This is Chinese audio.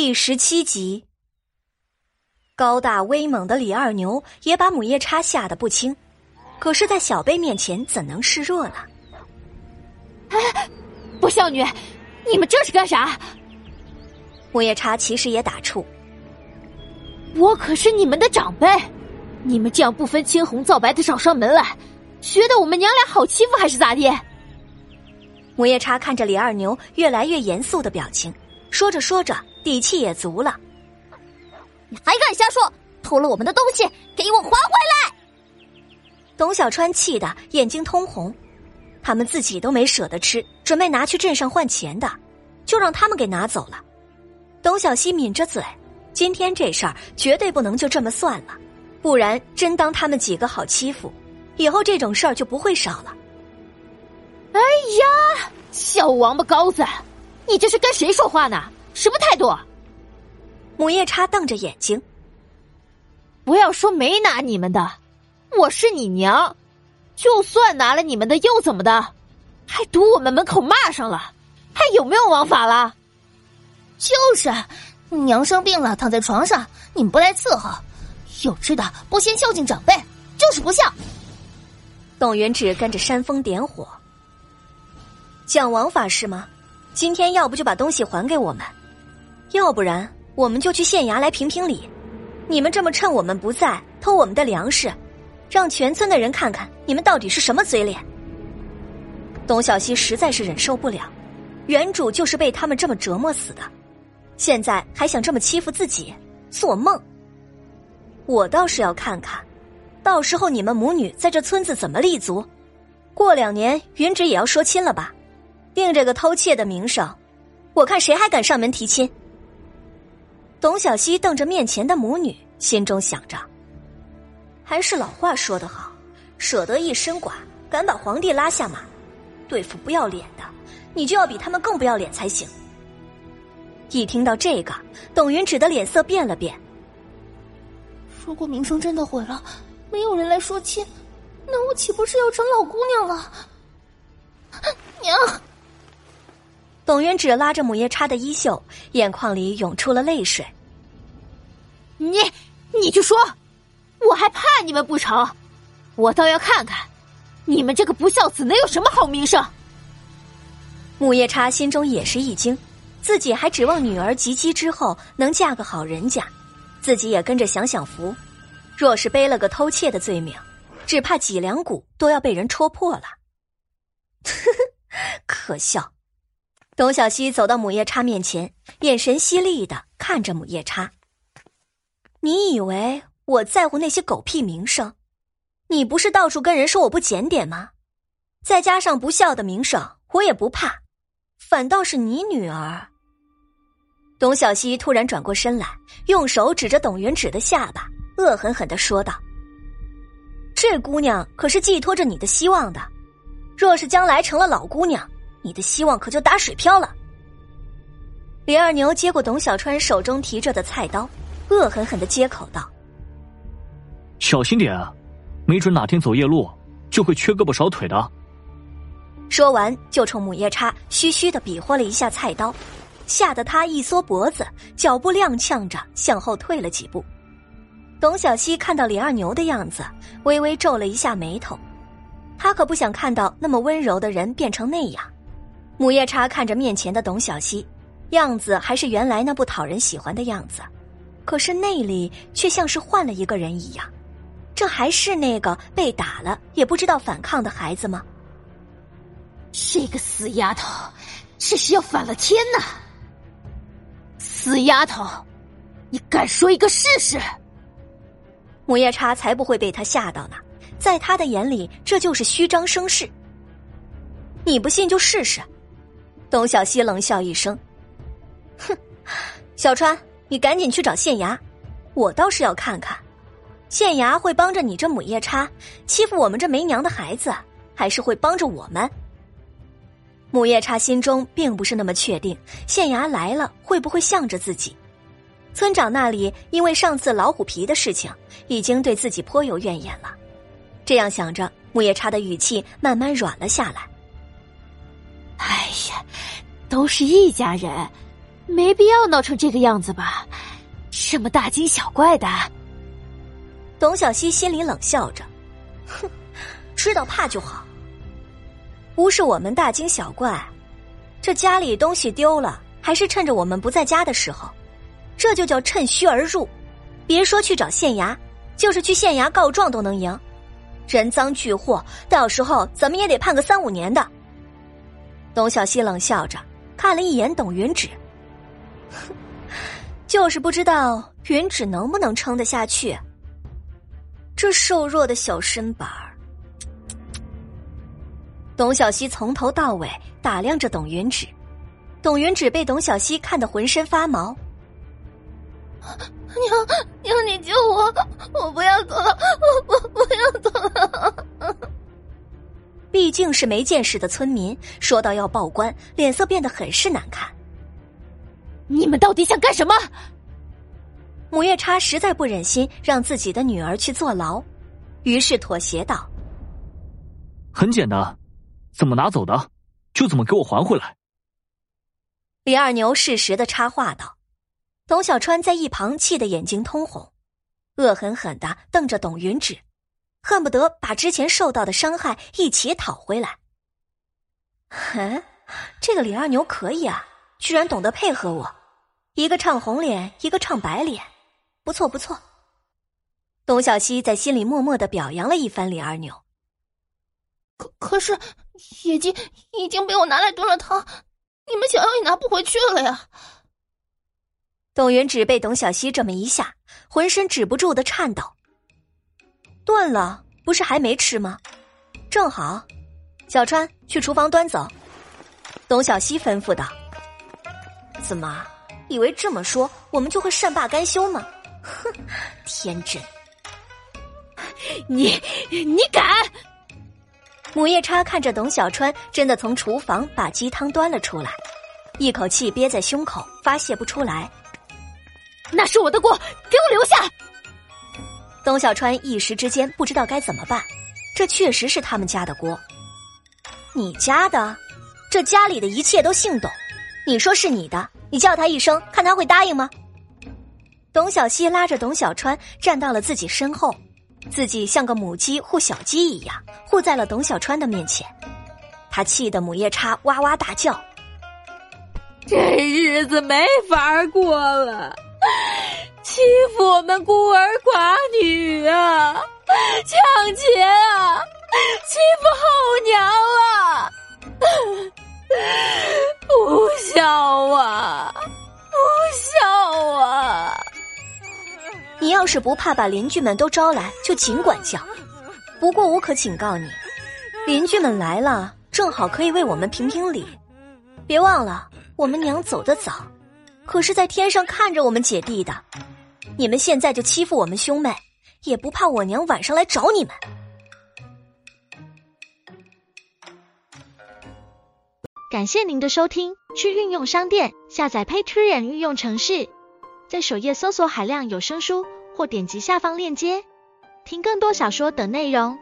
第十七集，高大威猛的李二牛也把母夜叉吓得不轻，可是，在小贝面前怎能示弱呢？哎，不孝女，你们这是干啥？母夜叉其实也打怵，我可是你们的长辈，你们这样不分青红皂白的找上门来，觉得我们娘俩好欺负还是咋地？母夜叉看着李二牛越来越严肃的表情，说着说着。底气也足了，你还敢瞎说？偷了我们的东西，给我还回来！董小川气得眼睛通红，他们自己都没舍得吃，准备拿去镇上换钱的，就让他们给拿走了。董小西抿着嘴，今天这事儿绝对不能就这么算了，不然真当他们几个好欺负，以后这种事儿就不会少了。哎呀，小王八羔子，你这是跟谁说话呢？什么态度？母夜叉瞪着眼睛。不要说没拿你们的，我是你娘，就算拿了你们的又怎么的？还堵我们门口骂上了，还有没有王法了？就是，娘生病了，躺在床上，你们不来伺候，有吃的不先孝敬长辈，就是不孝。董元志跟着煽风点火，讲王法是吗？今天要不就把东西还给我们。要不然，我们就去县衙来评评理。你们这么趁我们不在偷我们的粮食，让全村的人看看你们到底是什么嘴脸。董小希实在是忍受不了，原主就是被他们这么折磨死的，现在还想这么欺负自己，做梦！我倒是要看看，到时候你们母女在这村子怎么立足。过两年，云芷也要说亲了吧？定这个偷窃的名声，我看谁还敢上门提亲。董小希瞪着面前的母女，心中想着：“还是老话说得好，舍得一身剐，敢把皇帝拉下马，对付不要脸的，你就要比他们更不要脸才行。”一听到这个，董云芷的脸色变了变。如果名声真的毁了，没有人来说亲，那我岂不是要成老姑娘了？娘。董云芷拉着母夜叉的衣袖，眼眶里涌出了泪水。你，你就说，我还怕你们不成？我倒要看看，你们这个不孝子能有什么好名声。母夜叉心中也是一惊，自己还指望女儿及笄之后能嫁个好人家，自己也跟着享享福。若是背了个偷窃的罪名，只怕脊梁骨都要被人戳破了。呵呵，可笑。董小希走到母夜叉面前，眼神犀利的看着母夜叉。你以为我在乎那些狗屁名声？你不是到处跟人说我不检点吗？再加上不孝的名声，我也不怕。反倒是你女儿。董小希突然转过身来，用手指着董云芷的下巴，恶狠狠的说道：“这姑娘可是寄托着你的希望的，若是将来成了老姑娘。”你的希望可就打水漂了。李二牛接过董小川手中提着的菜刀，恶狠狠的接口道：“小心点啊，没准哪天走夜路就会缺胳膊少腿的。”说完，就冲母夜叉嘘嘘的比划了一下菜刀，吓得他一缩脖子，脚步踉跄着向后退了几步。董小希看到李二牛的样子，微微皱了一下眉头，他可不想看到那么温柔的人变成那样。母夜叉看着面前的董小希，样子还是原来那不讨人喜欢的样子，可是内里却像是换了一个人一样。这还是那个被打了也不知道反抗的孩子吗？这个死丫头，这是要反了天呐！死丫头，你敢说一个试试？母夜叉才不会被他吓到呢，在他的眼里，这就是虚张声势。你不信就试试。董小希冷笑一声：“哼，小川，你赶紧去找县衙，我倒是要看看，县衙会帮着你这母夜叉欺负我们这没娘的孩子，还是会帮着我们？”母夜叉心中并不是那么确定，县衙来了会不会向着自己？村长那里因为上次老虎皮的事情，已经对自己颇有怨言了。这样想着，母夜叉的语气慢慢软了下来。哎呀，都是一家人，没必要闹成这个样子吧？这么大惊小怪的。董小希心里冷笑着，哼，知道怕就好。不是我们大惊小怪，这家里东西丢了，还是趁着我们不在家的时候，这就叫趁虚而入。别说去找县衙，就是去县衙告状都能赢。人赃俱获，到时候怎么也得判个三五年的。董小希冷笑着看了一眼董云芷，就是不知道云芷能不能撑得下去。这瘦弱的小身板儿。董小希从头到尾打量着董云芷，董云芷被董小希看得浑身发毛。娘娘，你救我！我不要走了，我我不要走了。毕竟是没见识的村民，说到要报官，脸色变得很是难看。你们到底想干什么？母夜叉实在不忍心让自己的女儿去坐牢，于是妥协道：“很简单，怎么拿走的，就怎么给我还回来。”李二牛适时的插话道。董小川在一旁气得眼睛通红，恶狠狠的瞪着董云芷，恨不得把之前受到的伤害一起讨回来。哼，这个李二牛可以啊，居然懂得配合我，一个唱红脸，一个唱白脸，不错不错。董小希在心里默默的表扬了一番李二牛。可可是，野鸡已经被我拿来炖了汤，你们想要也拿不回去了呀。董云芷被董小希这么一下，浑身止不住的颤抖。炖了，不是还没吃吗？正好，小川去厨房端走。董小希吩咐道：“怎么，以为这么说我们就会善罢甘休吗？哼，天真！你你敢！”母夜叉看着董小川真的从厨房把鸡汤端了出来，一口气憋在胸口，发泄不出来。那是我的锅，给我留下！董小川一时之间不知道该怎么办，这确实是他们家的锅。你家的？这家里的一切都姓董，你说是你的，你叫他一声，看他会答应吗？董小希拉着董小川站到了自己身后，自己像个母鸡护小鸡一样护在了董小川的面前。他气得母夜叉哇哇大叫：“这日子没法过了！”欺负我们孤儿寡，抢劫啊，欺负后娘啊，不孝啊，不孝啊！你要是不怕把邻居们都招来，就尽管叫。不过我可警告你，邻居们来了，正好可以为我们评评理。别忘了，我们娘走得早。可是，在天上看着我们姐弟的，你们现在就欺负我们兄妹，也不怕我娘晚上来找你们？感谢您的收听，去运用商店下载 Patreon 运用城市，在首页搜索海量有声书，或点击下方链接听更多小说等内容。